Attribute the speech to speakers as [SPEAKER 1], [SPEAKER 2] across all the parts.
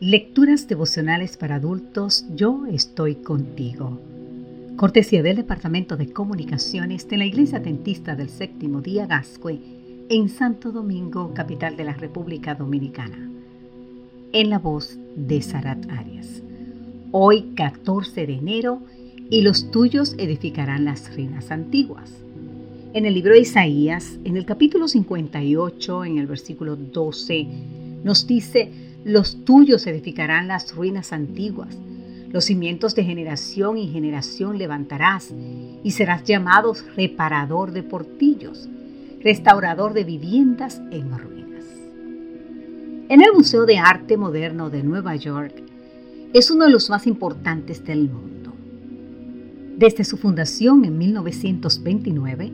[SPEAKER 1] Lecturas devocionales para adultos, yo estoy contigo. Cortesía del Departamento de Comunicaciones de la Iglesia Dentista del Séptimo Día Gascue en Santo Domingo, capital de la República Dominicana. En la voz de Sarat Arias. Hoy 14 de enero y los tuyos edificarán las reinas antiguas. En el libro de Isaías, en el capítulo 58, en el versículo 12, nos dice, los tuyos edificarán las ruinas antiguas, los cimientos de generación y generación levantarás, y serás llamado reparador de portillos, restaurador de viviendas en ruinas. En el Museo de Arte Moderno de Nueva York es uno de los más importantes del mundo. Desde su fundación en 1929,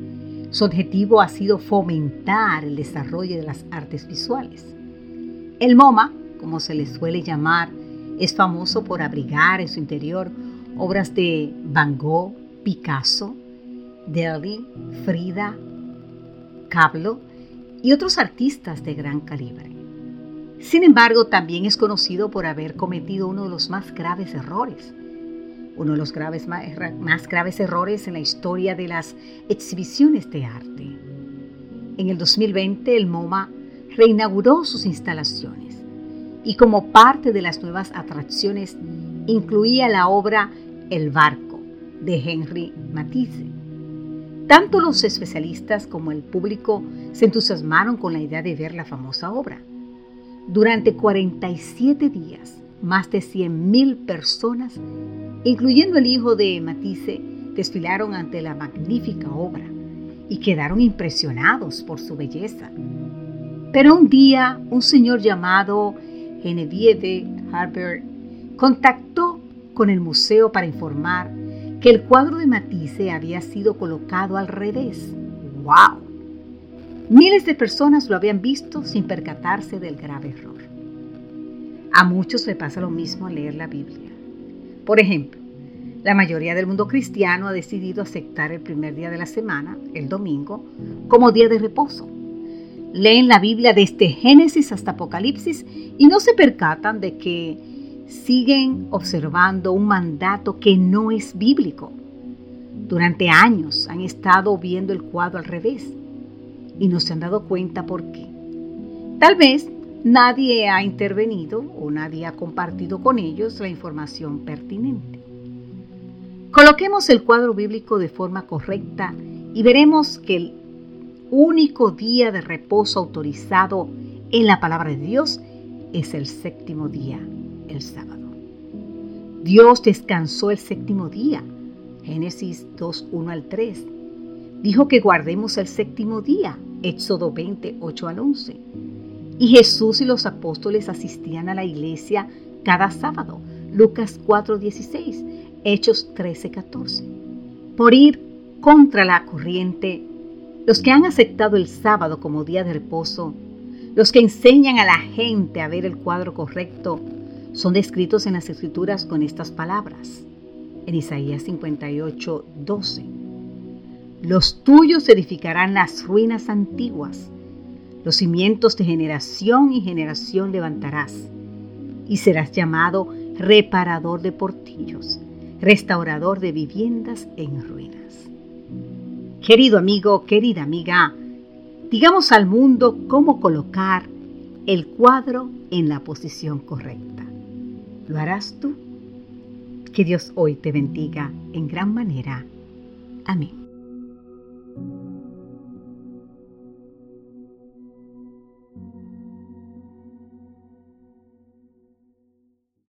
[SPEAKER 1] su objetivo ha sido fomentar el desarrollo de las artes visuales. El MoMA como se le suele llamar, es famoso por abrigar en su interior obras de Van Gogh, Picasso, Dali, Frida, Kahlo y otros artistas de gran calibre. Sin embargo, también es conocido por haber cometido uno de los más graves errores, uno de los más graves errores en la historia de las exhibiciones de arte. En el 2020, el MoMA reinauguró sus instalaciones y como parte de las nuevas atracciones incluía la obra El barco de Henry Matisse. Tanto los especialistas como el público se entusiasmaron con la idea de ver la famosa obra. Durante 47 días, más de 100.000 personas, incluyendo el hijo de Matisse, desfilaron ante la magnífica obra y quedaron impresionados por su belleza. Pero un día, un señor llamado Genevieve Harper contactó con el museo para informar que el cuadro de Matisse había sido colocado al revés. ¡Wow! Miles de personas lo habían visto sin percatarse del grave error. A muchos le pasa lo mismo al leer la Biblia. Por ejemplo, la mayoría del mundo cristiano ha decidido aceptar el primer día de la semana, el domingo, como día de reposo leen la Biblia desde Génesis hasta Apocalipsis y no se percatan de que siguen observando un mandato que no es bíblico. Durante años han estado viendo el cuadro al revés y no se han dado cuenta por qué. Tal vez nadie ha intervenido o nadie ha compartido con ellos la información pertinente. Coloquemos el cuadro bíblico de forma correcta y veremos que el único día de reposo autorizado en la palabra de Dios es el séptimo día, el sábado. Dios descansó el séptimo día. Génesis 2, 1 al 3. Dijo que guardemos el séptimo día. Éxodo 28 al 11. Y Jesús y los apóstoles asistían a la iglesia cada sábado. Lucas 4, 16. Hechos 13, 14. Por ir contra la corriente los que han aceptado el sábado como día de reposo, los que enseñan a la gente a ver el cuadro correcto, son descritos en las escrituras con estas palabras. En Isaías 58, 12. Los tuyos edificarán las ruinas antiguas, los cimientos de generación y generación levantarás, y serás llamado reparador de portillos, restaurador de viviendas en ruinas. Querido amigo, querida amiga, digamos al mundo cómo colocar el cuadro en la posición correcta. ¿Lo harás tú? Que Dios hoy te bendiga en gran manera. Amén.